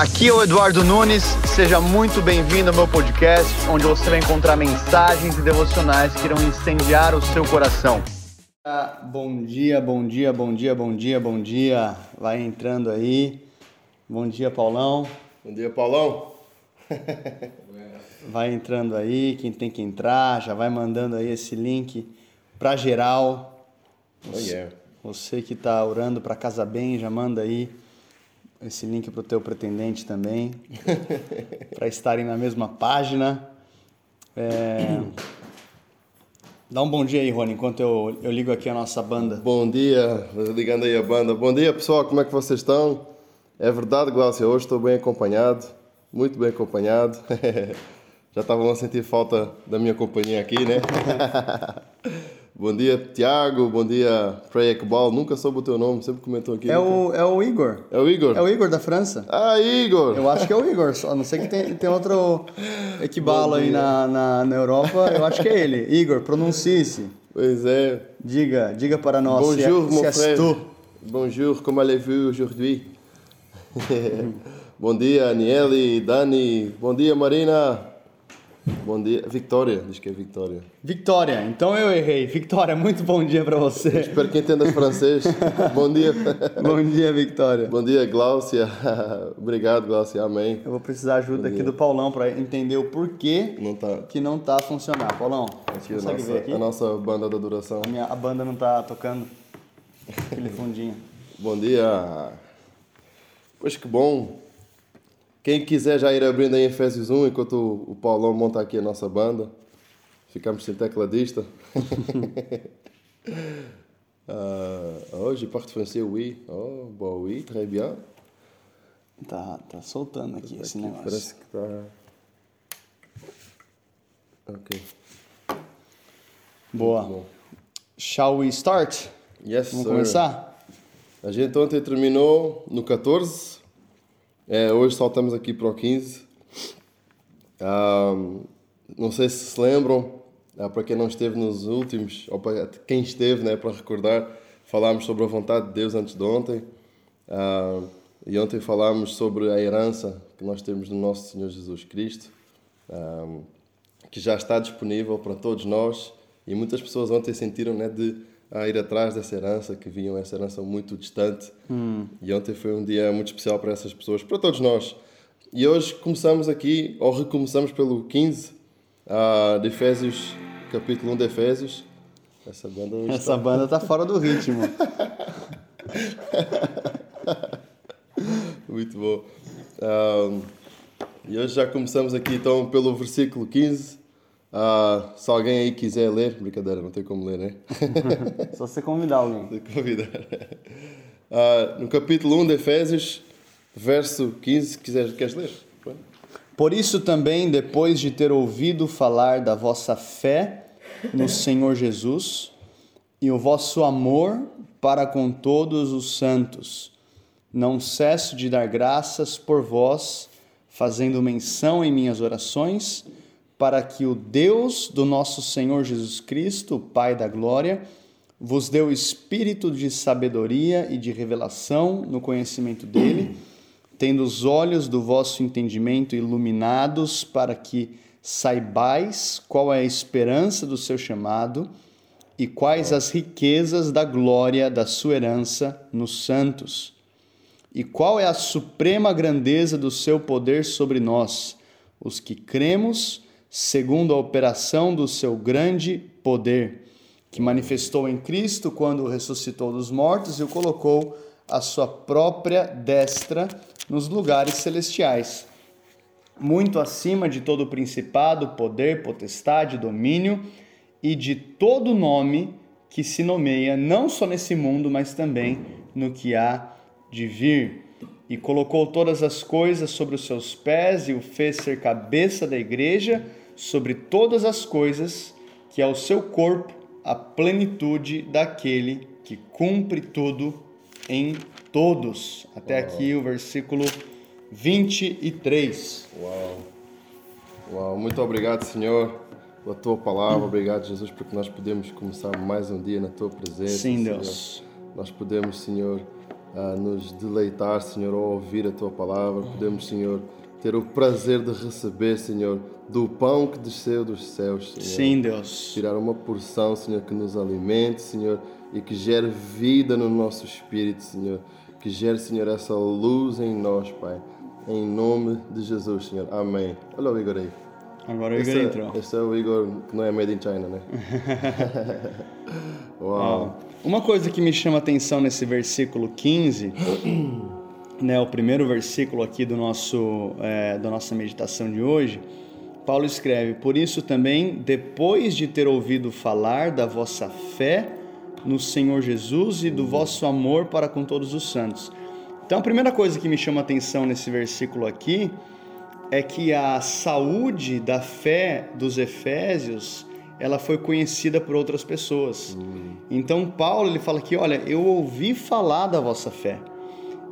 Aqui é o Eduardo Nunes, seja muito bem-vindo ao meu podcast, onde você vai encontrar mensagens e devocionais que irão incendiar o seu coração. Bom dia, bom dia, bom dia, bom dia, bom dia. Vai entrando aí. Bom dia, Paulão. Bom dia, Paulão. vai entrando aí, quem tem que entrar, já vai mandando aí esse link para geral. Oh, yeah. Você que está orando para casa bem, já manda aí esse link para o teu pretendente também, para estarem na mesma página. É... Dá um bom dia aí, Rony, enquanto eu, eu ligo aqui a nossa banda. Bom dia, ligando aí a banda. Bom dia, pessoal, como é que vocês estão? É verdade, Glaucia, hoje estou bem acompanhado, muito bem acompanhado. Já estavam a sentir falta da minha companhia aqui, né? Bom dia, Tiago. Bom dia, Frei Ekbal. Nunca soube o teu nome, sempre comentou aqui. É o, é o Igor. É o Igor? É o Igor da França. Ah, Igor! Eu acho que é o Igor, só não sei que tem, tem outro Ekbal aí na, na, na Europa. Eu acho que é ele. Igor, pronuncie-se. Pois é. Diga, diga para nós. Bonjour, se, mon é, frère. Tu. Bonjour, como allez-vous aujourd'hui? Bom dia, Aniele, Dani. Bom dia, Marina. Bom dia, Victoria, diz que é Victoria. Victoria, então eu errei. Victoria, muito bom dia para você. Espero que entenda francês. bom dia. bom dia, Victoria. Bom dia, Glaucia. Obrigado, Glaucia. Amém. Eu vou precisar de ajuda aqui do Paulão para entender o porquê não tá. que não tá funcionando. Paulão, aqui, a nossa, aqui? a nossa banda da duração. A, minha, a banda não tá tocando aquele fundinho. bom dia. Pois que bom quem quiser já ir abrindo em Efésios 1, enquanto o, Paulão monta aqui a nossa banda. Ficamos sem tecladista. uh, oh, j'ai pas français, oui. Oh, bon, oui, très bien. Tá, tá soltando aqui esse aqui negócio. Parece que tá... Ok. Boa. Shall we start? Yes, Vamos sir. começar? A gente ontem terminou no 14 é, hoje saltamos aqui para o 15. Um, não sei se se lembram, uh, para quem não esteve nos últimos, ou para quem esteve, né, para recordar, falámos sobre a vontade de Deus antes de ontem. Uh, e ontem falámos sobre a herança que nós temos no nosso Senhor Jesus Cristo, que já está disponível para todos nós. E muitas pessoas ontem sentiram né, de a ir atrás dessa herança, que vinham essa herança muito distante. Hum. E ontem foi um dia muito especial para essas pessoas, para todos nós. E hoje começamos aqui, ou recomeçamos pelo 15 uh, de Efésios, capítulo 1 de Efésios. Essa banda está... Essa banda está fora do ritmo. muito bom. Um, e hoje já começamos aqui então pelo versículo 15 Uh, se alguém aí quiser ler, brincadeira, não tem como ler, né? Só você convidar alguém. Se convidar. Uh, no capítulo 1 de Efésios, verso 15, quiseres, queres ler? Por isso também, depois de ter ouvido falar da vossa fé no Senhor Jesus e o vosso amor para com todos os santos, não cesso de dar graças por vós, fazendo menção em minhas orações para que o Deus do nosso Senhor Jesus Cristo, Pai da glória, vos dê o espírito de sabedoria e de revelação no conhecimento dele, tendo os olhos do vosso entendimento iluminados, para que saibais qual é a esperança do seu chamado e quais as riquezas da glória da sua herança nos santos, e qual é a suprema grandeza do seu poder sobre nós, os que cremos segundo a operação do seu grande poder, que manifestou em Cristo quando ressuscitou dos mortos e o colocou à sua própria destra nos lugares celestiais, muito acima de todo principado, poder, potestade, domínio e de todo nome que se nomeia não só nesse mundo, mas também no que há de vir. E colocou todas as coisas sobre os seus pés e o fez ser cabeça da igreja sobre todas as coisas, que é o seu corpo, a plenitude daquele que cumpre tudo em todos. Até Uau. aqui o versículo 23. Uau. Uau, muito obrigado, Senhor, pela tua palavra. Obrigado, Jesus, porque nós podemos começar mais um dia na tua presença. Sim, Deus. Nós podemos, Senhor, a nos deleitar, Senhor, ao ouvir a tua palavra. Podemos, Senhor, ter o prazer de receber, Senhor, do pão que desceu dos céus, Senhor. Sim, Deus. Tirar uma porção, Senhor, que nos alimente, Senhor, e que gere vida no nosso espírito, Senhor. Que gere, Senhor, essa luz em nós, Pai. Em nome de Jesus, Senhor. Amém. Olha o Igor aí. Agora o Igor Esse, entrou. é, esse é o Igor que não é made in China, né? Uau. Uma coisa que me chama atenção nesse versículo 15, né, o primeiro versículo aqui do nosso, é, da nossa meditação de hoje, Paulo escreve: Por isso também, depois de ter ouvido falar da vossa fé no Senhor Jesus e do vosso amor para com todos os santos. Então, a primeira coisa que me chama atenção nesse versículo aqui é que a saúde da fé dos Efésios ela foi conhecida por outras pessoas. Então Paulo ele fala que, olha, eu ouvi falar da vossa fé.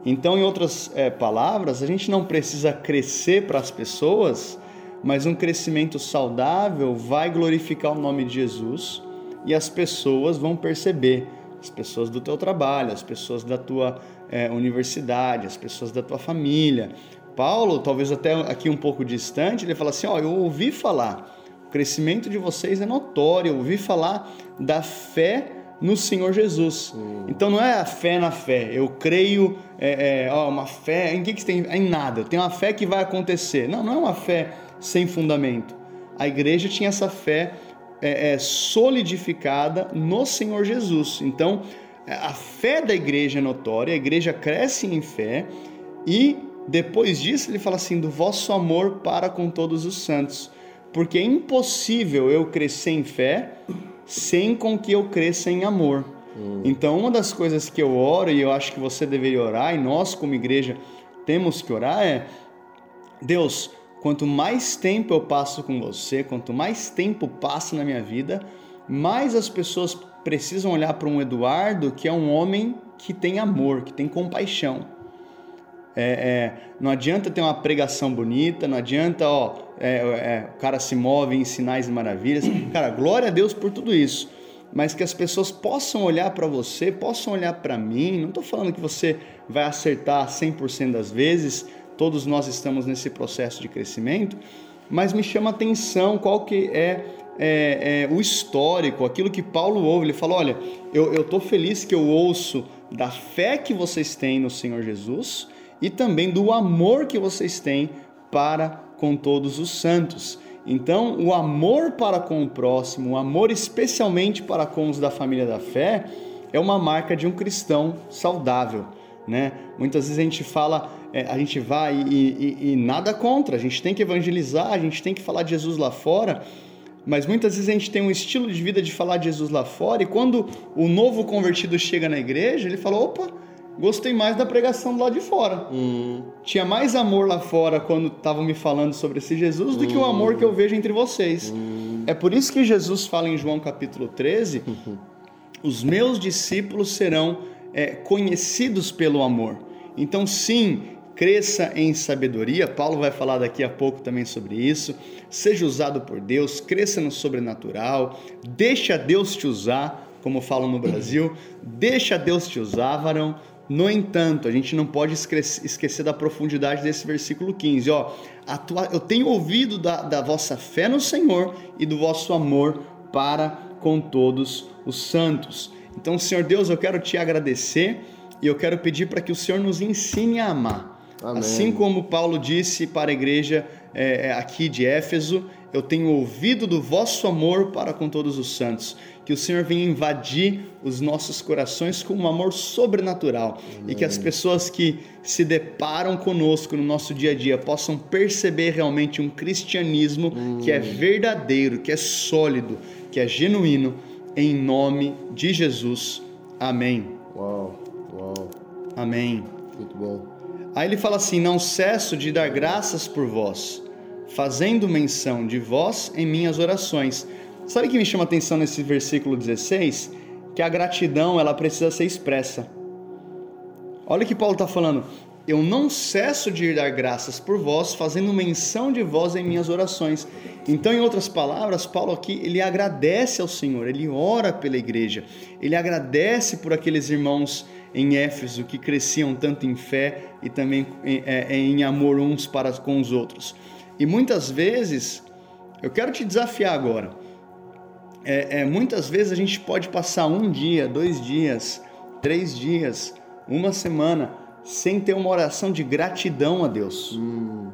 Então, em outras é, palavras, a gente não precisa crescer para as pessoas, mas um crescimento saudável vai glorificar o nome de Jesus e as pessoas vão perceber. As pessoas do teu trabalho, as pessoas da tua é, universidade, as pessoas da tua família. Paulo, talvez até aqui um pouco distante, ele fala assim: ó, eu ouvi falar o crescimento de vocês é notório. Eu ouvi falar da fé no Senhor Jesus. Então não é a fé na fé. Eu creio, é, é, ó, uma fé. Em que, que tem? Em nada. Tenho uma fé que vai acontecer. Não, não é uma fé sem fundamento. A igreja tinha essa fé é, é, solidificada no Senhor Jesus. Então a fé da igreja é notória. A igreja cresce em fé e depois disso ele fala assim do vosso amor para com todos os santos porque é impossível eu crescer em fé sem com que eu cresça em amor. Hum. Então, uma das coisas que eu oro e eu acho que você deveria orar, e nós como igreja temos que orar, é: Deus, quanto mais tempo eu passo com você, quanto mais tempo passa na minha vida, mais as pessoas precisam olhar para um Eduardo que é um homem que tem amor, que tem compaixão. É, é, não adianta ter uma pregação bonita, não adianta, ó, é, é, o cara se move em sinais e maravilhas. Cara, glória a Deus por tudo isso. Mas que as pessoas possam olhar para você, possam olhar para mim. Não estou falando que você vai acertar 100% das vezes, todos nós estamos nesse processo de crescimento, mas me chama atenção qual que é, é, é, o histórico, aquilo que Paulo ouve. Ele fala: olha, eu estou feliz que eu ouço da fé que vocês têm no Senhor Jesus e também do amor que vocês têm para com todos os santos. Então, o amor para com o próximo, o amor especialmente para com os da família da fé, é uma marca de um cristão saudável. Né? Muitas vezes a gente fala, é, a gente vai e, e, e nada contra, a gente tem que evangelizar, a gente tem que falar de Jesus lá fora, mas muitas vezes a gente tem um estilo de vida de falar de Jesus lá fora, e quando o novo convertido chega na igreja, ele fala: opa, gostei mais da pregação do lado de fora. Hum. Tinha mais amor lá fora quando estavam me falando sobre esse Jesus do que o amor que eu vejo entre vocês. Hum. É por isso que Jesus fala em João capítulo 13: os meus discípulos serão é, conhecidos pelo amor. Então, sim, cresça em sabedoria. Paulo vai falar daqui a pouco também sobre isso. Seja usado por Deus, cresça no sobrenatural, deixa Deus te usar, como falam no Brasil, deixa Deus te usar, varão. No entanto, a gente não pode esquecer da profundidade desse versículo 15. Ó, atua... Eu tenho ouvido da, da vossa fé no Senhor e do vosso amor para com todos os santos. Então, Senhor Deus, eu quero te agradecer e eu quero pedir para que o Senhor nos ensine a amar. Amém. Assim como Paulo disse para a igreja é, aqui de Éfeso, eu tenho ouvido do vosso amor para com todos os santos. Que o Senhor venha invadir os nossos corações com um amor sobrenatural Amém. e que as pessoas que se deparam conosco no nosso dia a dia possam perceber realmente um cristianismo hum. que é verdadeiro, que é sólido, que é genuíno, em nome de Jesus. Amém. Uau, uau. Amém. Muito bom. Aí ele fala assim: Não cesso de dar graças por vós, fazendo menção de vós em minhas orações. Sabe o que me chama atenção nesse versículo 16? Que a gratidão ela precisa ser expressa. Olha o que Paulo está falando. Eu não cesso de dar graças por vós, fazendo menção de vós em minhas orações. Então, em outras palavras, Paulo aqui ele agradece ao Senhor, ele ora pela igreja, ele agradece por aqueles irmãos em Éfeso que cresciam tanto em fé e também em, é, em amor uns para com os outros. E muitas vezes, eu quero te desafiar agora. É, é, muitas vezes a gente pode passar um dia, dois dias, três dias, uma semana sem ter uma oração de gratidão a Deus. Hum.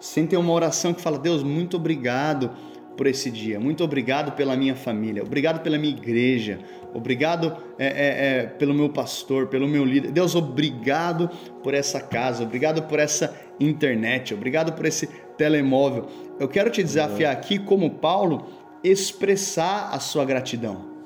Sem ter uma oração que fala, Deus, muito obrigado por esse dia. Muito obrigado pela minha família, obrigado pela minha igreja, obrigado é, é, é, pelo meu pastor, pelo meu líder. Deus, obrigado por essa casa, obrigado por essa internet, obrigado por esse telemóvel. Eu quero te desafiar aqui, como Paulo, expressar a sua gratidão.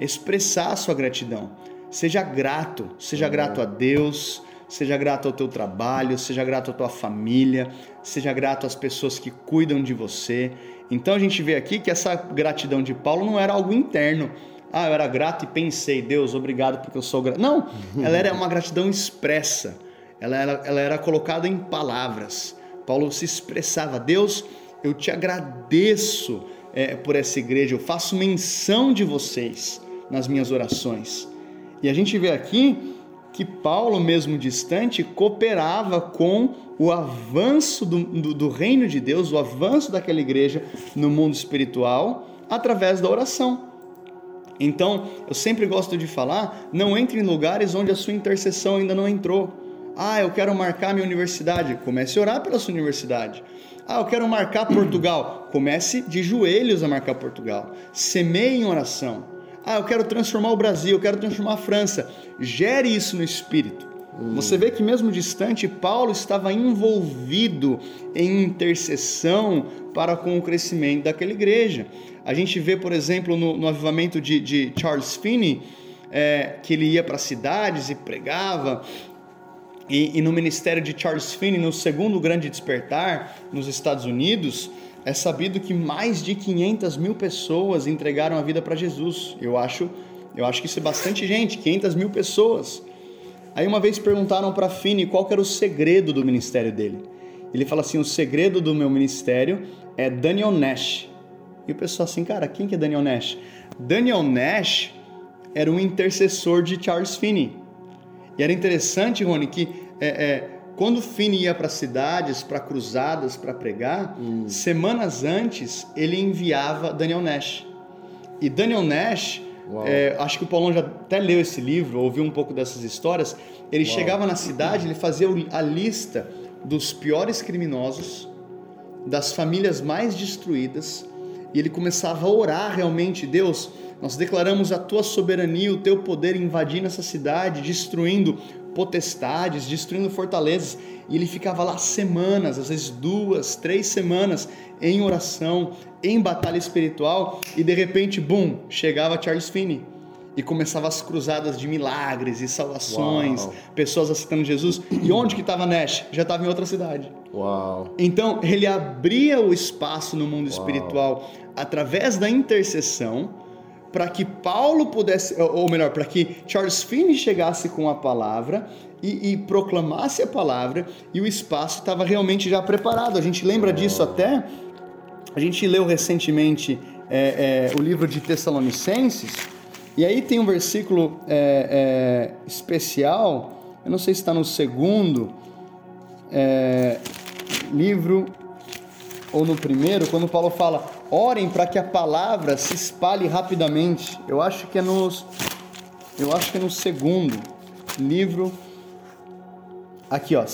Expressar a sua gratidão. Seja grato, seja grato a Deus, seja grato ao teu trabalho, seja grato à tua família, seja grato às pessoas que cuidam de você. Então a gente vê aqui que essa gratidão de Paulo não era algo interno. Ah, eu era grato e pensei, Deus, obrigado porque eu sou grato. Não, ela era uma gratidão expressa. Ela era, ela era colocada em palavras. Paulo se expressava, Deus, eu te agradeço é, por essa igreja, eu faço menção de vocês nas minhas orações. E a gente vê aqui que Paulo, mesmo distante, cooperava com o avanço do, do, do, reino de Deus, o avanço daquela igreja no mundo espiritual, através da oração. Então, eu sempre gosto de falar: não entre em lugares onde a sua intercessão ainda não entrou. Ah, eu quero marcar minha universidade. Comece a orar pela sua universidade. Ah, eu quero marcar Portugal. Comece de joelhos a marcar Portugal. Semeie em oração. Ah, eu quero transformar o Brasil, eu quero transformar a França. Gere isso no espírito. Hum. Você vê que mesmo distante, Paulo estava envolvido em intercessão para com o crescimento daquela igreja. A gente vê, por exemplo, no, no avivamento de, de Charles Finney, é, que ele ia para cidades e pregava. E, e no ministério de Charles Finney, no segundo grande despertar nos Estados Unidos, é sabido que mais de 500 mil pessoas entregaram a vida para Jesus. Eu acho, eu acho que isso é bastante gente, 500 mil pessoas. Aí uma vez perguntaram para Fini qual era o segredo do ministério dele. Ele fala assim: o segredo do meu ministério é Daniel Nash. E o pessoal assim, cara, quem que é Daniel Nash? Daniel Nash era um intercessor de Charles Finney. E era interessante, Rony, que é, é, quando Finney ia para cidades, para cruzadas, para pregar, hum. semanas antes ele enviava Daniel Nash. E Daniel Nash, é, acho que o Paulão já até leu esse livro, ouviu um pouco dessas histórias. Ele Uau. chegava na cidade, ele fazia a lista dos piores criminosos, das famílias mais destruídas, e ele começava a orar realmente, Deus, nós declaramos a tua soberania, o teu poder invadindo essa cidade, destruindo potestades, destruindo fortalezas. E ele ficava lá semanas, às vezes duas, três semanas, em oração, em batalha espiritual. E de repente, bum, chegava Charles Finney. E começava as cruzadas de milagres e salvações, Uau. pessoas aceitando Jesus. E onde que estava Nash? Já estava em outra cidade. Uau. Então, ele abria o espaço no mundo Uau. espiritual através da intercessão para que Paulo pudesse, ou melhor, para que Charles Finney chegasse com a palavra e, e proclamasse a palavra, e o espaço estava realmente já preparado. A gente lembra disso até. A gente leu recentemente é, é, o livro de Tessalonicenses, e aí tem um versículo é, é especial, eu não sei se está no segundo é, livro ou no primeiro, quando Paulo fala: orem para que a palavra se espalhe rapidamente. Eu acho que é nos, eu acho que é no segundo livro. Aqui, ó,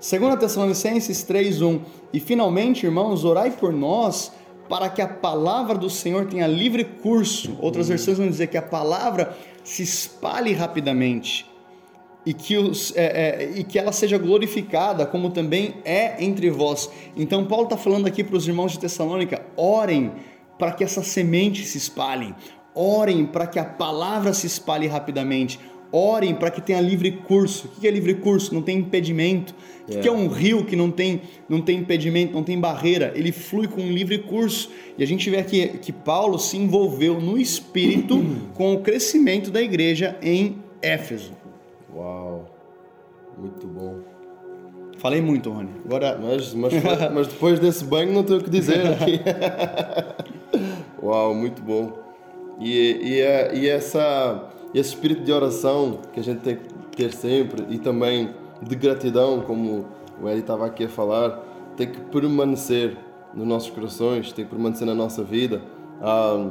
segunda Tessalonicenses 3:1. E finalmente, irmãos, orai por nós para que a palavra do Senhor tenha livre curso. Outras versões vão dizer que a palavra se espalhe rapidamente e que, os, é, é, e que ela seja glorificada, como também é entre vós. Então, Paulo está falando aqui para os irmãos de Tessalônica: orem para que essa semente se espalhe, orem para que a palavra se espalhe rapidamente, orem para que tenha livre curso. O que é livre curso? Não tem impedimento. O que é um rio que não tem, não tem impedimento, não tem barreira? Ele flui com um livre curso. E a gente vê aqui que Paulo se envolveu no espírito com o crescimento da igreja em Éfeso. Uau, muito bom. Falei muito, Rony. Agora... Mas, mas, mas depois desse banho não tenho o que dizer aqui. Uau, muito bom. E, e, e essa, esse espírito de oração que a gente tem ter sempre e também de gratidão, como o Eli estava aqui a falar, tem que permanecer nos nossos corações, tem que permanecer na nossa vida. Ah,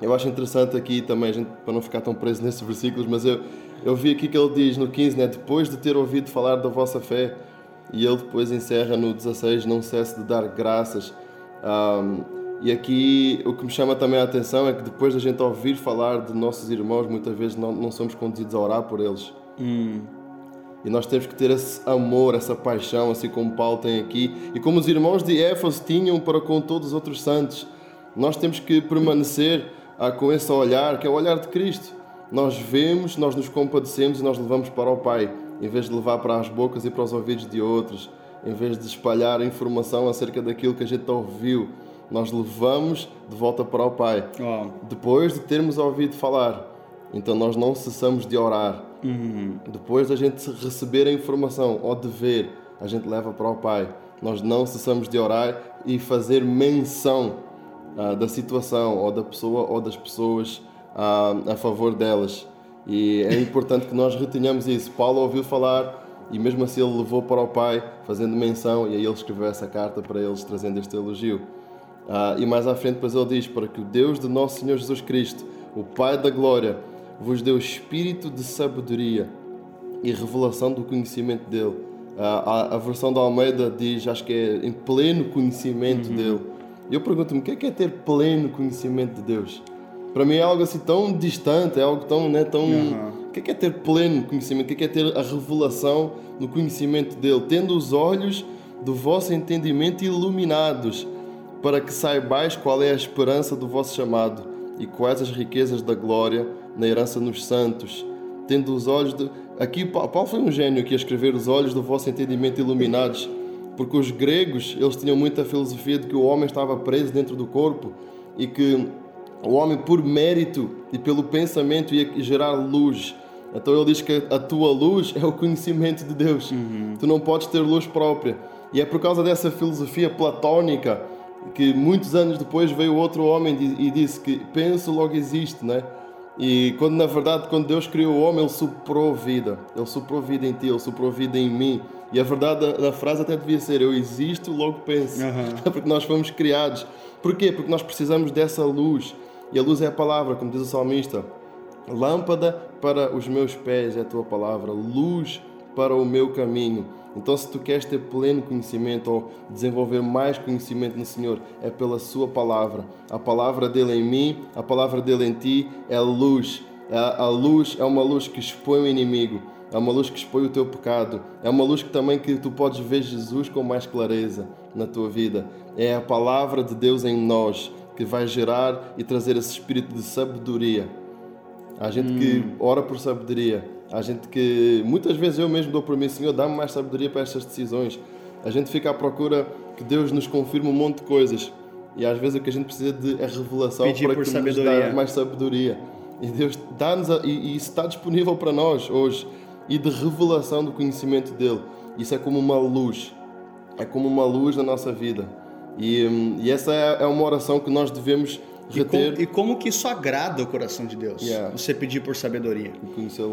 eu acho interessante aqui também, gente, para não ficar tão preso nesses versículos, mas eu, eu vi aqui que ele diz no 15, né, depois de ter ouvido falar da vossa fé, e ele depois encerra no 16, não cesse de dar graças. Um, e aqui o que me chama também a atenção é que depois da gente ouvir falar de nossos irmãos, muitas vezes não, não somos conduzidos a orar por eles. Hum. E nós temos que ter esse amor, essa paixão, assim como Paulo tem aqui, e como os irmãos de Éfeso tinham para com todos os outros santos. Nós temos que permanecer ah, com esse olhar, que é o olhar de Cristo. Nós vemos, nós nos compadecemos e nós levamos para o Pai em vez de levar para as bocas e para os ouvidos de outros, em vez de espalhar informação acerca daquilo que a gente ouviu, nós levamos de volta para o Pai. Uau. Depois de termos ouvido falar, então nós não cessamos de orar. Uhum. Depois da gente receber a informação ou de ver, a gente leva para o Pai. Nós não cessamos de orar e fazer menção ah, da situação ou da pessoa ou das pessoas ah, a favor delas. E é importante que nós retenhamos isso. Paulo ouviu falar e mesmo assim ele levou para o pai, fazendo menção, e aí ele escreveu essa carta para eles, trazendo este elogio. Ah, e mais à frente, depois ele diz: Para que o Deus de nosso Senhor Jesus Cristo, o Pai da Glória, vos dê o espírito de sabedoria e revelação do conhecimento dele. Ah, a, a, versão da Almeida diz, acho que é em pleno conhecimento uhum. dele. Eu pergunto-me: o que é, que é ter pleno conhecimento de Deus? Para mim é algo assim tão distante, é algo tão, né, tão... Uhum. O que é, que é ter pleno conhecimento? O que é, que é ter a revelação no conhecimento dele? Tendo os olhos do vosso entendimento iluminados, para que saibais qual é a esperança do vosso chamado e quais as riquezas da glória na herança nos santos. Tendo os olhos de... Aqui Paulo foi um gênio que ia escrever os olhos do vosso entendimento iluminados, porque os gregos, eles tinham muita filosofia de que o homem estava preso dentro do corpo e que o homem, por mérito e pelo pensamento, ia gerar luz. Então ele diz que a tua luz é o conhecimento de Deus. Uhum. Tu não podes ter luz própria. E é por causa dessa filosofia platónica que muitos anos depois veio outro homem e disse que penso logo existe, né? E quando na verdade quando Deus criou o homem, ele soprou vida. Ele soprou vida em ti, ele soprou vida em mim. E a verdade da, frase até devia ser eu existo, logo penso. Uhum. Porque nós fomos criados. Porquê? Porque nós precisamos dessa luz. E a luz é a palavra, como diz o salmista. Lâmpada para os meus pés é a tua palavra, luz para o meu caminho. Então, se tu queres ter pleno conhecimento ou desenvolver mais conhecimento no Senhor, é pela Sua palavra. A palavra dele em mim, a palavra dele em ti é luz. A luz é uma luz que expõe o inimigo, é uma luz que expõe o teu pecado, é uma luz que também que tu podes ver Jesus com mais clareza na tua vida. É a palavra de Deus em nós que vai gerar e trazer esse espírito de sabedoria. Há gente hum. que ora por sabedoria. Há gente que muitas vezes eu mesmo dou por mim, Senhor, dá-me mais sabedoria para estas decisões. A gente fica à procura que Deus nos confirme um monte de coisas. E às vezes o que a gente precisa de é revelação Pedir para que sabedoria. nos dá mais sabedoria. E Deus dá-nos, e, e isso está disponível para nós hoje. E de revelação do conhecimento dele. Isso é como uma luz. É como uma luz na nossa vida. E, e essa é, é uma oração que nós devemos reter. E, com, e como que isso agrada o coração de Deus? Yeah. Você pedir por sabedoria.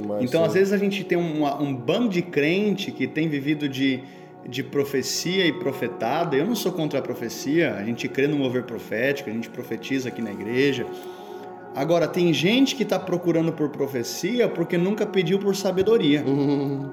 Mais, então, às vezes, a gente tem uma, um bando de crente que tem vivido de, de profecia e profetada. Eu não sou contra a profecia, a gente crê no mover profético, a gente profetiza aqui na igreja. Agora, tem gente que está procurando por profecia porque nunca pediu por sabedoria. Uhum.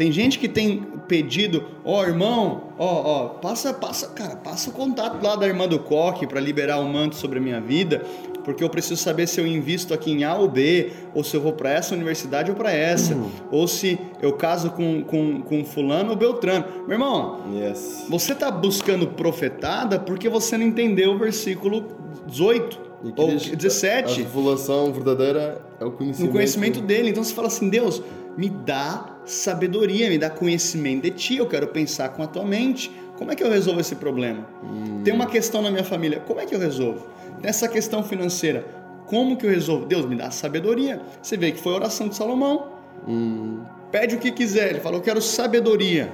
Tem gente que tem pedido, ó oh, irmão, ó, ó, passa, passa, cara, passa o contato lá da irmã do coque para liberar o um manto sobre a minha vida, porque eu preciso saber se eu invisto aqui em A ou B, ou se eu vou para essa universidade ou para essa, uhum. ou se eu caso com, com, com fulano ou beltrano. Meu irmão, yes. você está buscando profetada porque você não entendeu o versículo 18 ou 17. A revelação verdadeira é o conhecimento. No conhecimento dele. Então você fala assim, Deus, me dá sabedoria, me dá conhecimento de ti, eu quero pensar com a tua mente. Como é que eu resolvo esse problema? Hum. Tem uma questão na minha família, como é que eu resolvo? Nessa questão financeira, como que eu resolvo? Deus me dá sabedoria. Você vê que foi a oração de Salomão. Hum. Pede o que quiser, ele falou, eu quero sabedoria.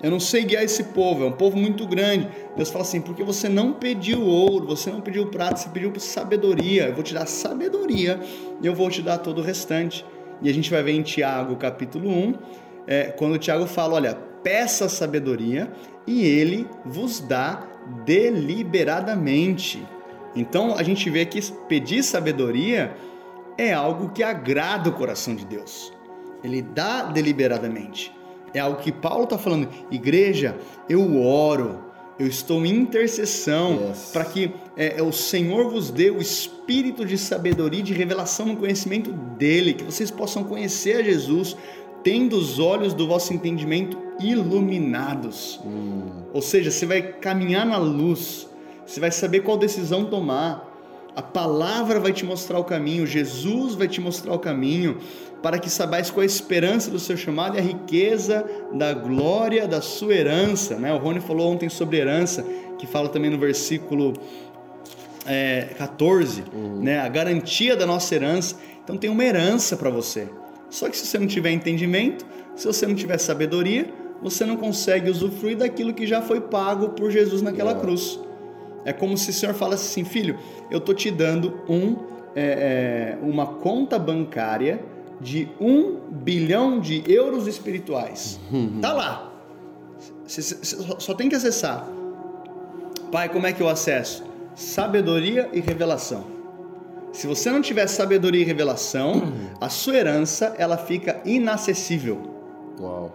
Eu não sei guiar esse povo, é um povo muito grande. Deus fala assim: porque você não pediu ouro, você não pediu prata, você pediu sabedoria. Eu vou te dar sabedoria e eu vou te dar todo o restante. E a gente vai ver em Tiago capítulo 1, é, quando Tiago fala: olha, peça sabedoria e ele vos dá deliberadamente. Então a gente vê que pedir sabedoria é algo que agrada o coração de Deus. Ele dá deliberadamente. É algo que Paulo está falando. Igreja, eu oro, eu estou em intercessão yes. para que é, é, o Senhor vos dê o espírito de sabedoria e de revelação no conhecimento dele, que vocês possam conhecer a Jesus, tendo os olhos do vosso entendimento iluminados. Hum. Ou seja, você vai caminhar na luz, você vai saber qual decisão tomar. A palavra vai te mostrar o caminho, Jesus vai te mostrar o caminho, para que sabais qual a esperança do seu chamado e a riqueza da glória da sua herança. Né? O Rony falou ontem sobre herança, que fala também no versículo é, 14, uhum. né? a garantia da nossa herança. Então tem uma herança para você. Só que se você não tiver entendimento, se você não tiver sabedoria, você não consegue usufruir daquilo que já foi pago por Jesus naquela yeah. cruz. É como se o Senhor falasse assim, filho, eu tô te dando um, é, é, uma conta bancária de um bilhão de euros espirituais. Uhum. Tá lá. Você só tem que acessar. Pai, como é que eu acesso? Sabedoria e revelação. Se você não tiver sabedoria e revelação, a sua herança ela fica inacessível. Uau.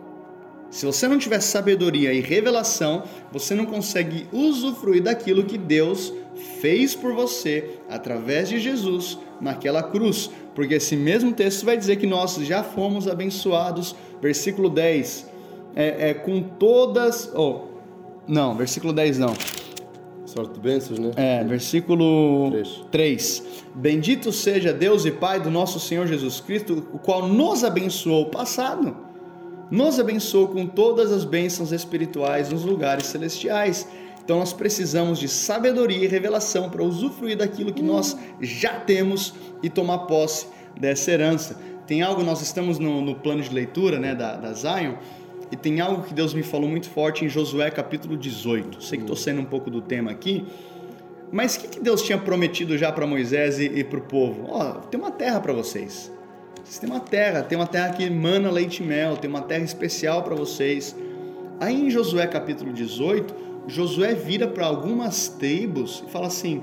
Se você não tiver sabedoria e revelação, você não consegue usufruir daquilo que Deus fez por você através de Jesus naquela cruz. Porque esse mesmo texto vai dizer que nós já fomos abençoados, versículo 10, é, é com todas. Oh, não, versículo 10 não. Sorte bênçãos, né? É, versículo 3. 3. Bendito seja Deus e Pai do nosso Senhor Jesus Cristo, o qual nos abençoou passado nos abençoou com todas as bênçãos espirituais nos lugares celestiais. Então nós precisamos de sabedoria e revelação para usufruir daquilo que nós já temos e tomar posse dessa herança. Tem algo, nós estamos no, no plano de leitura né, da, da Zion, e tem algo que Deus me falou muito forte em Josué capítulo 18. Sei que estou saindo um pouco do tema aqui, mas o que, que Deus tinha prometido já para Moisés e, e para o povo? Ó, oh, tem uma terra para vocês. Vocês têm uma terra, tem uma terra que emana leite e mel, tem uma terra especial para vocês. Aí em Josué capítulo 18, Josué vira para algumas tribos e fala assim: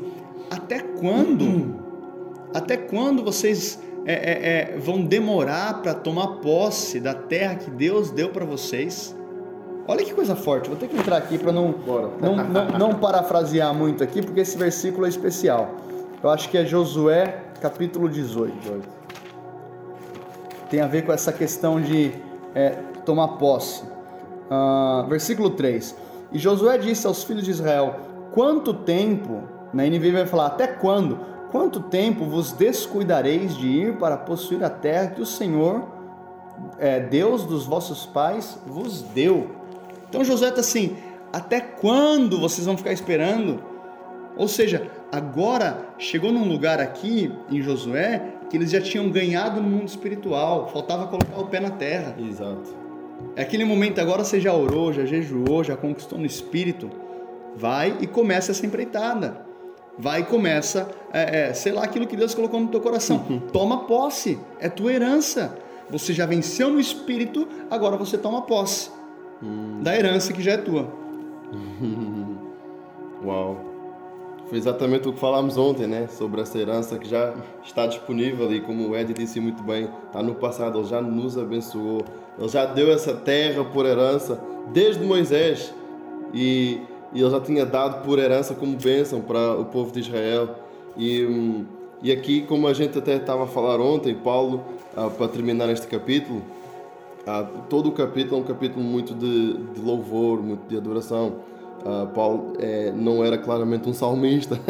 Até quando? Até quando vocês é, é, é, vão demorar para tomar posse da terra que Deus deu para vocês? Olha que coisa forte, vou ter que entrar aqui para não, não, não, não parafrasear muito aqui, porque esse versículo é especial. Eu acho que é Josué capítulo 18 tem a ver com essa questão de é, tomar posse. Uh, versículo 3: E Josué disse aos filhos de Israel: Quanto tempo, na NVI vai falar, até quando? Quanto tempo vos descuidareis de ir para possuir a terra que o Senhor, é, Deus dos vossos pais, vos deu? Então Josué está assim: até quando vocês vão ficar esperando? Ou seja, agora chegou num lugar aqui em Josué que eles já tinham ganhado no mundo espiritual, faltava colocar o pé na terra. Exato. É aquele momento agora você já orou, já jejuou, já conquistou no espírito. Vai e começa essa empreitada. Vai e começa, é, é, sei lá, aquilo que Deus colocou no teu coração. Uhum. Toma posse, é tua herança. Você já venceu no espírito, agora você toma posse hum. da herança que já é tua. Uau. Foi exatamente o que falámos ontem, né? Sobre essa herança que já está disponível e como o Ed disse muito bem, está no passado, ele já nos abençoou, ele já deu essa terra por herança desde Moisés e, e ele já tinha dado por herança como bênção para o povo de Israel. E, e aqui, como a gente até estava a falar ontem, Paulo, ah, para terminar este capítulo, ah, todo o capítulo é um capítulo muito de, de louvor, muito de adoração. Uh, Paulo é, não era claramente um salmista,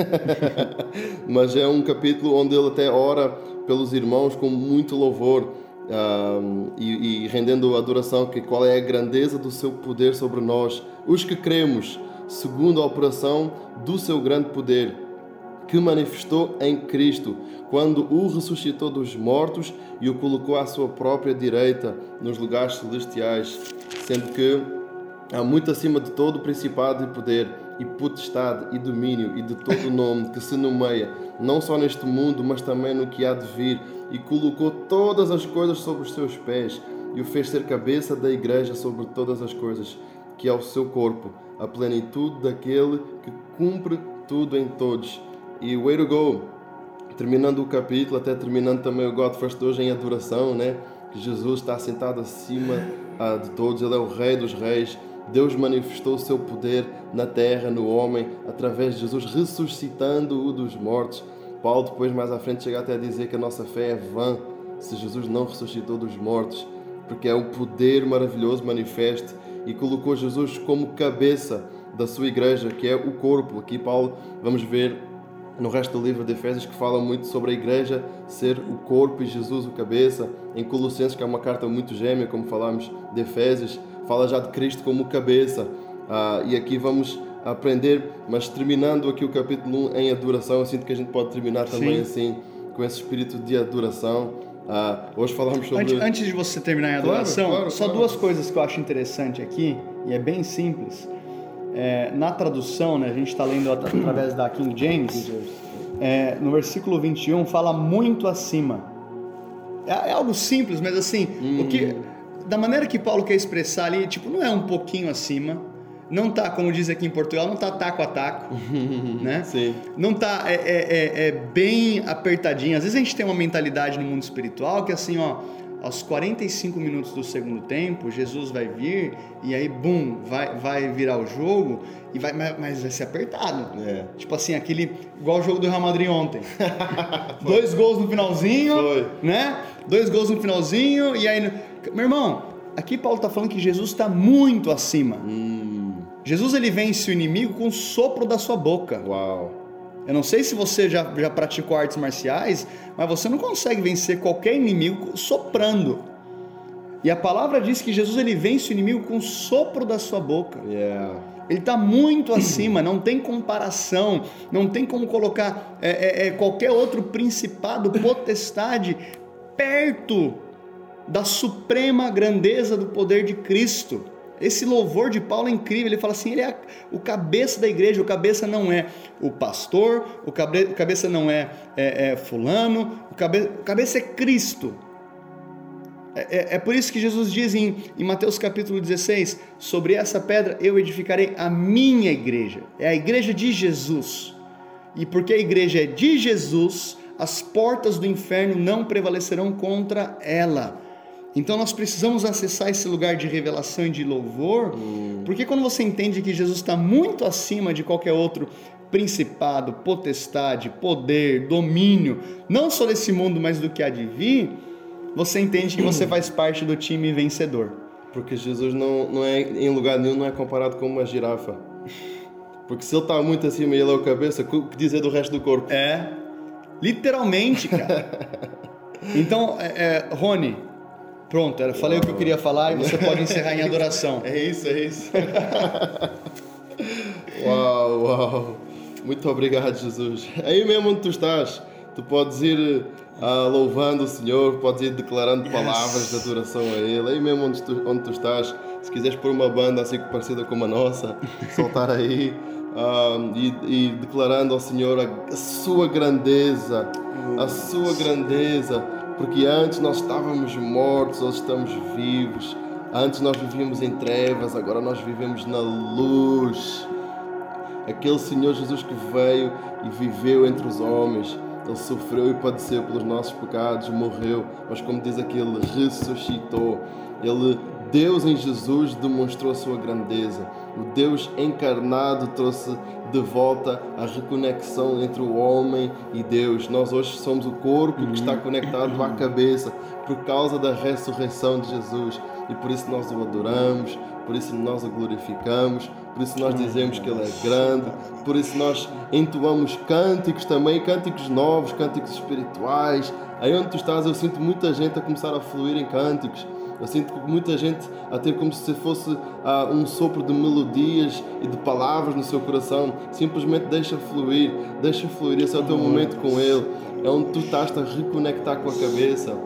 mas é um capítulo onde ele até ora pelos irmãos com muito louvor uh, e, e, rendendo adoração, que qual é a grandeza do seu poder sobre nós, os que cremos, segundo a operação do seu grande poder, que manifestou em Cristo, quando o ressuscitou dos mortos e o colocou à sua própria direita nos lugares celestiais, sendo que muito acima de todo principado e poder e potestade e domínio e de todo o nome que se nomeia, não só neste mundo, mas também no que há de vir, e colocou todas as coisas sobre os seus pés e o fez ser cabeça da igreja sobre todas as coisas, que é o seu corpo, a plenitude daquele que cumpre tudo em todos. E way to go! Terminando o capítulo, até terminando também o God First hoje em adoração, né? Que Jesus está sentado acima ah, de todos, Ele é o Rei dos Reis. Deus manifestou o seu poder na terra, no homem, através de Jesus, ressuscitando-o dos mortos. Paulo, depois, mais à frente, chega até a dizer que a nossa fé é vã se Jesus não ressuscitou dos mortos, porque é o poder maravilhoso manifesto e colocou Jesus como cabeça da sua igreja, que é o corpo. Aqui, Paulo, vamos ver no resto do livro de Efésios que fala muito sobre a igreja ser o corpo e Jesus o cabeça. Em Colossenses, que é uma carta muito gêmea, como falámos de Efésios, fala já de Cristo como cabeça. Ah, e aqui vamos aprender, mas terminando aqui o capítulo 1 em adoração, eu sinto que a gente pode terminar também Sim. assim, com esse espírito de adoração. Ah, hoje falamos sobre. Antes, antes, de você terminar em adoração, claro, claro, só claro. duas coisas que eu acho interessante aqui, e é bem simples. É, na tradução, né, a gente está lendo através da King James, é, no versículo 21 fala muito acima. É, é algo simples, mas assim, hum. o que, hum. Da maneira que Paulo quer expressar ali, tipo, não é um pouquinho acima, não tá, como diz aqui em Portugal, não tá taco a taco, né? Sim. Não tá, é, é, é, é, bem apertadinho. Às vezes a gente tem uma mentalidade no mundo espiritual que assim, ó, aos 45 minutos do segundo tempo, Jesus vai vir e aí, bum, vai, vai virar o jogo e vai, mas vai ser apertado. É. Tipo assim, aquele, igual o jogo do Real Madrid ontem. Dois gols no finalzinho, Foi. né? Dois gols no finalzinho e aí, meu irmão, aqui Paulo está falando que Jesus está muito acima. Hum Jesus ele vence o inimigo com o sopro da sua boca. Uau. Eu não sei se você já, já praticou artes marciais, mas você não consegue vencer qualquer inimigo soprando. E a palavra diz que Jesus ele vence o inimigo com o sopro da sua boca. Yeah. Ele está muito acima, não tem comparação, não tem como colocar é, é, é, qualquer outro principado, potestade, perto da suprema grandeza do poder de Cristo. Esse louvor de Paulo é incrível. Ele fala assim: ele é o cabeça da igreja. O cabeça não é o pastor, o, cabe, o cabeça não é, é, é fulano, o, cabe, o, cabeça é Cristo. É, é, é, por isso que Jesus diz em, em Mateus capítulo 16: sobre essa pedra eu edificarei a minha igreja. É a igreja de Jesus. E porque a igreja é de Jesus, as portas do inferno não prevalecerão contra ela. Então nós precisamos acessar esse lugar de revelação e de louvor, hum. porque quando você entende que Jesus está muito acima de qualquer outro principado, potestade, poder, domínio, não só desse mundo, mas do que há de vir, você entende que você faz parte do time vencedor. Porque Jesus não, não é, em lugar nenhum, não é comparado com uma girafa. Porque se ele está muito acima e ele é o cabeça, o que dizer do resto do corpo? É, literalmente, cara. Então, é, é, Rony, Pronto, era, falei o que eu queria falar e você pode encerrar em adoração. É isso, é isso. uau, uau. Muito obrigado, Jesus. Aí mesmo onde tu estás, tu podes ir uh, louvando o Senhor, podes ir declarando yes. palavras de adoração a Ele. Aí mesmo onde tu, onde tu estás, se quiseres pôr uma banda assim parecida com a nossa, soltar aí. Uh, e, e, declarando ao Senhor a, a sua grandeza, a sua grandeza porque antes nós estávamos mortos, hoje estamos vivos. Antes nós vivíamos em trevas, agora nós vivemos na luz. Aquele Senhor Jesus que veio e viveu entre os homens, ele sofreu e padeceu pelos nossos pecados, morreu, mas como diz aqui, ele ressuscitou. Ele, Deus em Jesus demonstrou a sua grandeza. O Deus encarnado trouxe de volta a reconexão entre o homem e Deus. Nós hoje somos o corpo que está conectado à cabeça por causa da ressurreição de Jesus e por isso nós o adoramos, por isso nós o glorificamos, por isso nós dizemos que Ele é grande, por isso nós entoamos cânticos também, cânticos novos, cânticos espirituais. Aí onde tu estás, eu sinto muita gente a começar a fluir em cânticos eu sinto que muita gente a ter como se fosse uh, um sopro de melodias e de palavras no seu coração. Simplesmente deixa fluir, deixa fluir. Esse é o teu momento com Ele. É onde tu estás a reconectar com a cabeça,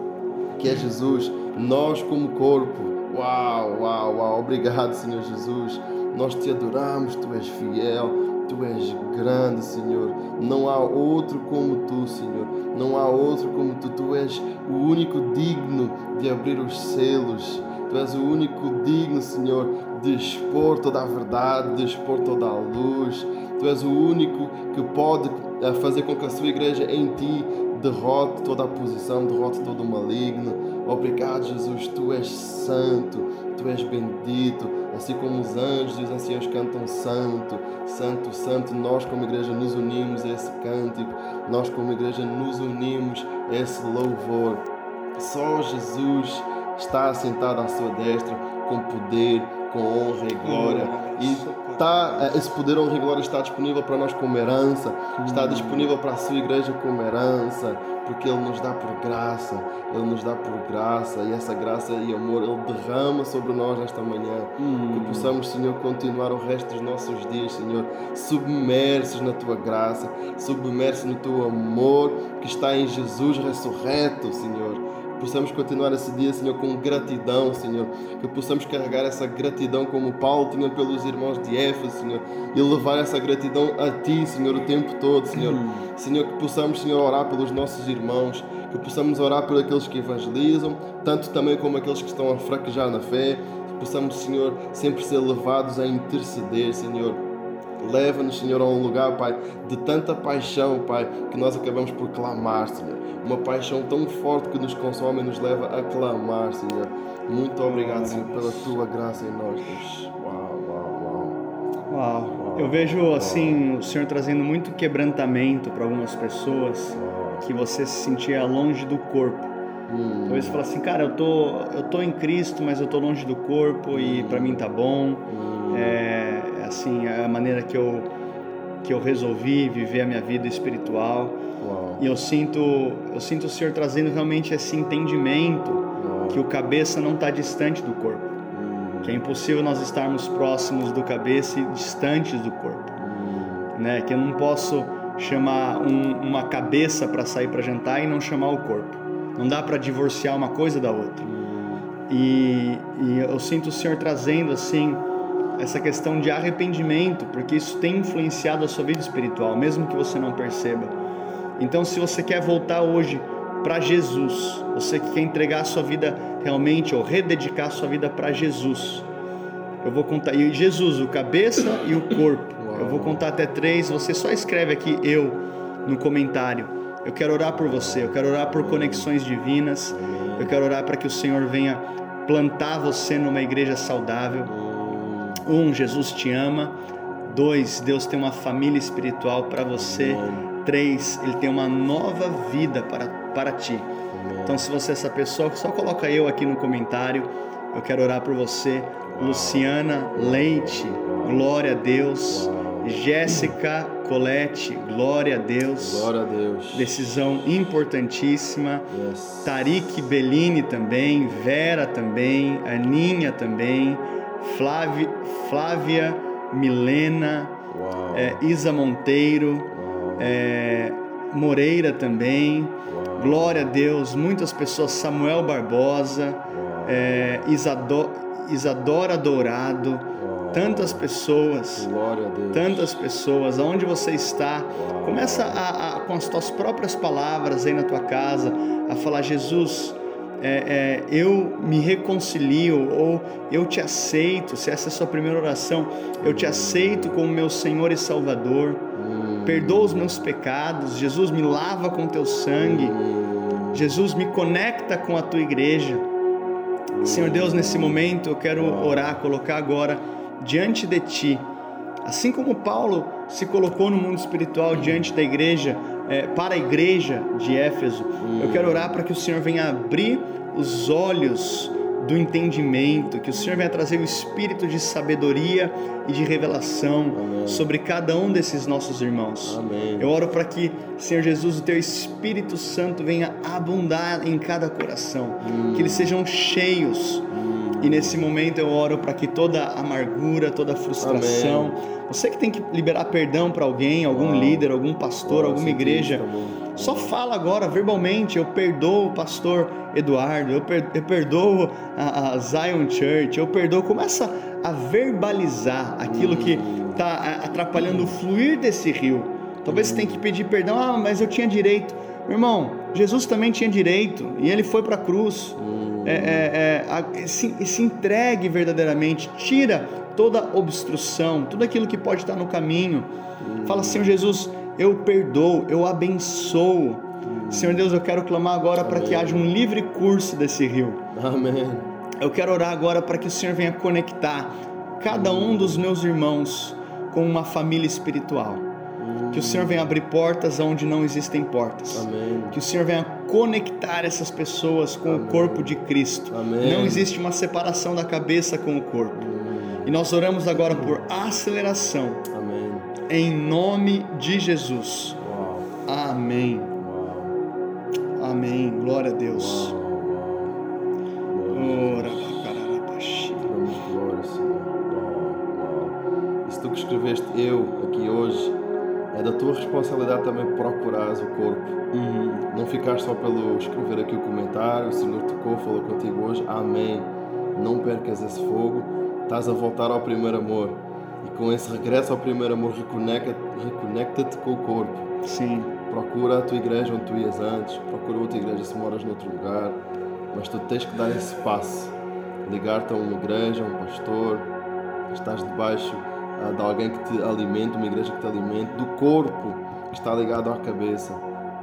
que é Jesus. Nós, como corpo. Uau, uau, uau. Obrigado, Senhor Jesus. Nós te adoramos, tu és fiel, tu és grande, Senhor. Não há outro como tu, Senhor. Não há outro como tu. Tu és o único digno de abrir os selos. Tu és o único digno, Senhor, de expor toda a verdade, de expor toda a luz. Tu és o único que pode eh, fazer com que a sua igreja em ti derrote toda a posição, derrote todo o maligno. Obrigado, Jesus, tu és santo, tu és bendito, assim como os anjos e os anciãos cantam santo, santo, santo. Nós, como igreja, nos unimos a esse cântico, nós, como igreja, nos unimos a esse louvor. Só Jesus está assentado à sua destra com poder, com honra e glória. E tá, esse poder, honra e glória está disponível para nós como herança, está disponível para a sua igreja como herança, porque Ele nos dá por graça, Ele nos dá por graça, e essa graça e amor Ele derrama sobre nós nesta manhã. Que possamos, Senhor, continuar o resto dos nossos dias, Senhor, submersos na Tua graça, submersos no Teu amor que está em Jesus ressurreto, Senhor possamos continuar esse dia, Senhor, com gratidão, Senhor. Que possamos carregar essa gratidão como Paulo tinha pelos irmãos de Éfeso, Senhor. E levar essa gratidão a Ti, Senhor, o tempo todo, Senhor. Senhor, que possamos, Senhor, orar pelos nossos irmãos. Que possamos orar por aqueles que evangelizam, tanto também como aqueles que estão a fraquejar na fé. Que possamos, Senhor, sempre ser levados a interceder, Senhor Leva-nos, Senhor, a um lugar, Pai, de tanta paixão, Pai, que nós acabamos por clamar, Senhor. Uma paixão tão forte que nos consome e nos leva a clamar, Senhor. Muito obrigado, Senhor, pela tua graça em nós, Deus. Uau, uau, uau. Uau. Eu vejo, assim, o Senhor trazendo muito quebrantamento para algumas pessoas que você se sentia longe do corpo. Hum. Talvez você fala assim, cara, eu tô, eu tô em Cristo, mas eu tô longe do corpo e para mim tá bom. Hum. É, assim a maneira que eu que eu resolvi viver a minha vida espiritual. Uau. E eu sinto eu sinto o Senhor trazendo realmente esse entendimento Uau. que o cabeça não está distante do corpo. Hum. Que é impossível nós estarmos próximos do cabeça e distantes do corpo. Hum. Né? Que eu não posso chamar um, uma cabeça para sair para jantar e não chamar o corpo. Não dá para divorciar uma coisa da outra. Hum. E, e eu sinto o Senhor trazendo assim essa questão de arrependimento, porque isso tem influenciado a sua vida espiritual, mesmo que você não perceba. Então, se você quer voltar hoje para Jesus, você que quer entregar a sua vida realmente ou rededicar a sua vida para Jesus, eu vou contar. E Jesus, o cabeça e o corpo. Eu vou contar até três. Você só escreve aqui eu no comentário. Eu quero orar por você. Eu quero orar por conexões divinas. Eu quero orar para que o Senhor venha plantar você numa igreja saudável um, Jesus te ama. Dois, Deus tem uma família espiritual para você. Três, Ele tem uma nova vida para, para ti. Então, se você é essa pessoa, só coloca eu aqui no comentário. Eu quero orar por você. Luciana Leite, glória a Deus. Jéssica Colette, glória a Deus. Glória a Deus. Decisão importantíssima. Yes. Tarik Bellini também, Vera também, Aninha também. Flávia, Flávia Milena, é, Isa Monteiro, é, Moreira também. Uau. Glória a Deus, muitas pessoas, Samuel Barbosa, é, Isadora, Isadora Dourado, tantas pessoas, tantas pessoas, aonde você está, começa a, a, com as tuas próprias palavras aí na tua casa, a falar, Jesus, é, é, eu me reconcilio ou eu te aceito, se essa é a sua primeira oração, eu te aceito como meu Senhor e Salvador, perdoa os meus pecados, Jesus me lava com teu sangue, Jesus me conecta com a tua igreja. Senhor Deus, nesse momento eu quero orar, colocar agora diante de ti, assim como Paulo se colocou no mundo espiritual diante da igreja, é, para a igreja de Éfeso. Eu quero orar para que o Senhor venha abrir os olhos do entendimento, que o Senhor venha trazer o espírito de sabedoria e de revelação Amém. sobre cada um desses nossos irmãos. Amém. Eu oro para que, Senhor Jesus, o teu Espírito Santo venha abundar em cada coração, hum. que eles sejam cheios. Hum. E nesse momento eu oro para que toda amargura, toda frustração, Amém. você que tem que liberar perdão para alguém, algum líder, algum pastor, alguma igreja, Só fala agora verbalmente: eu perdoo o pastor Eduardo, eu, per eu perdoo a, a, Zion Church, eu perdoo. Começa a verbalizar aquilo que está atrapalhando o fluir desse rio. Talvez você tenha que pedir perdão, ah, mas eu tinha direito. Meu irmão, Jesus também tinha direito e ele foi para a cruz. É, é, é, se, se entregue verdadeiramente, tira toda obstrução, tudo aquilo que pode estar no caminho. Fala, Senhor Jesus, eu perdoo, eu abençoo. Senhor Deus, eu quero clamar agora para que haja um livre curso desse rio. Amém. Eu quero orar agora para que o Senhor venha conectar cada um dos meus irmãos com uma família espiritual. Que o Senhor venha abrir portas onde não existem portas. Amém. Que o Senhor venha conectar essas pessoas com Amém. o corpo de Cristo. Amém. Não existe uma separação da cabeça com o corpo. E nós oramos agora por aceleração. Amém. Em nome de Jesus. Uau. Amém. Uau. Amém. Glória a Deus. Uau. Ora, Senhor. Uau, uau. Isso tu que escreveste eu aqui hoje é da tua responsabilidade também procurares o corpo. Uhum. Não ficar só pelo escrever aqui o comentário, o Senhor tocou, falou contigo hoje, amém. Não percas esse fogo, estás a voltar ao primeiro amor. E com esse regresso ao primeiro amor, reconecta-te reconecta com o corpo. Sim. Procura a tua igreja onde tu ias antes, procura outra igreja se moras noutro lugar, mas tu tens que dar esse passo. Ligar-te a uma igreja, a um pastor, estás debaixo de alguém que te alimente, uma igreja que te alimente, do corpo que está ligado à cabeça.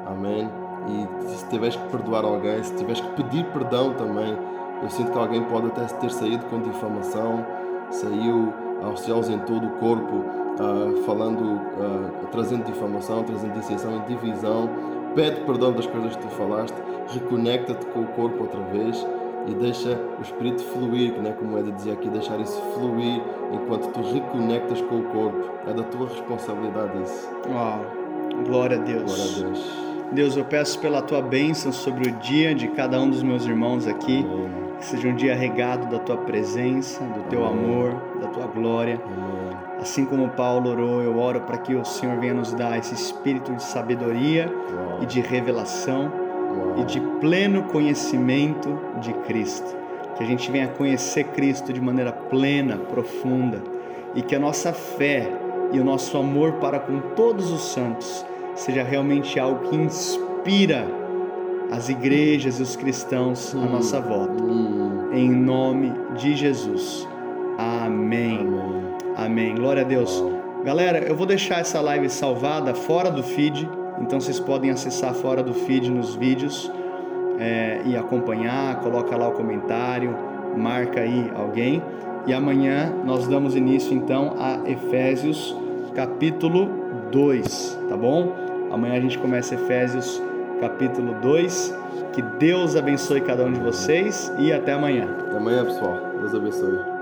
Amém? E se tiveres que perdoar alguém, se tiveres que pedir perdão também, eu sinto que alguém pode até ter saído com difamação, saiu, se ausentou do corpo, uh, falando, uh, trazendo difamação, trazendo dissensão e divisão. Pede perdão das coisas que tu falaste, reconecta-te com o corpo outra vez e deixa o espírito fluir, que não é como Eda dizia aqui, deixar isso fluir enquanto tu reconectas com o corpo. É da tua responsabilidade isso. Uau, glória a Deus. Glória a Deus. Deus, eu peço pela tua bênção sobre o dia de cada um dos meus irmãos aqui. Amém. Que seja um dia regado da tua presença, do teu Amém. amor, da tua glória. Amém. Assim como Paulo orou, eu oro para que o Senhor venha nos dar esse espírito de sabedoria Uau. e de revelação. E de pleno conhecimento de Cristo. Que a gente venha conhecer Cristo de maneira plena, profunda e que a nossa fé e o nosso amor para com todos os santos seja realmente algo que inspira as igrejas e os cristãos à nossa volta. Hum. Em nome de Jesus. Amém. Amém. Amém. Glória a Deus. Galera, eu vou deixar essa live salvada fora do feed, então vocês podem acessar fora do feed nos vídeos é, e acompanhar. Coloca lá o comentário, marca aí alguém. E amanhã nós damos início então a Efésios capítulo 2, tá bom? Amanhã a gente começa Efésios capítulo 2. Que Deus abençoe cada um de vocês e até amanhã. Até amanhã, pessoal. Deus abençoe.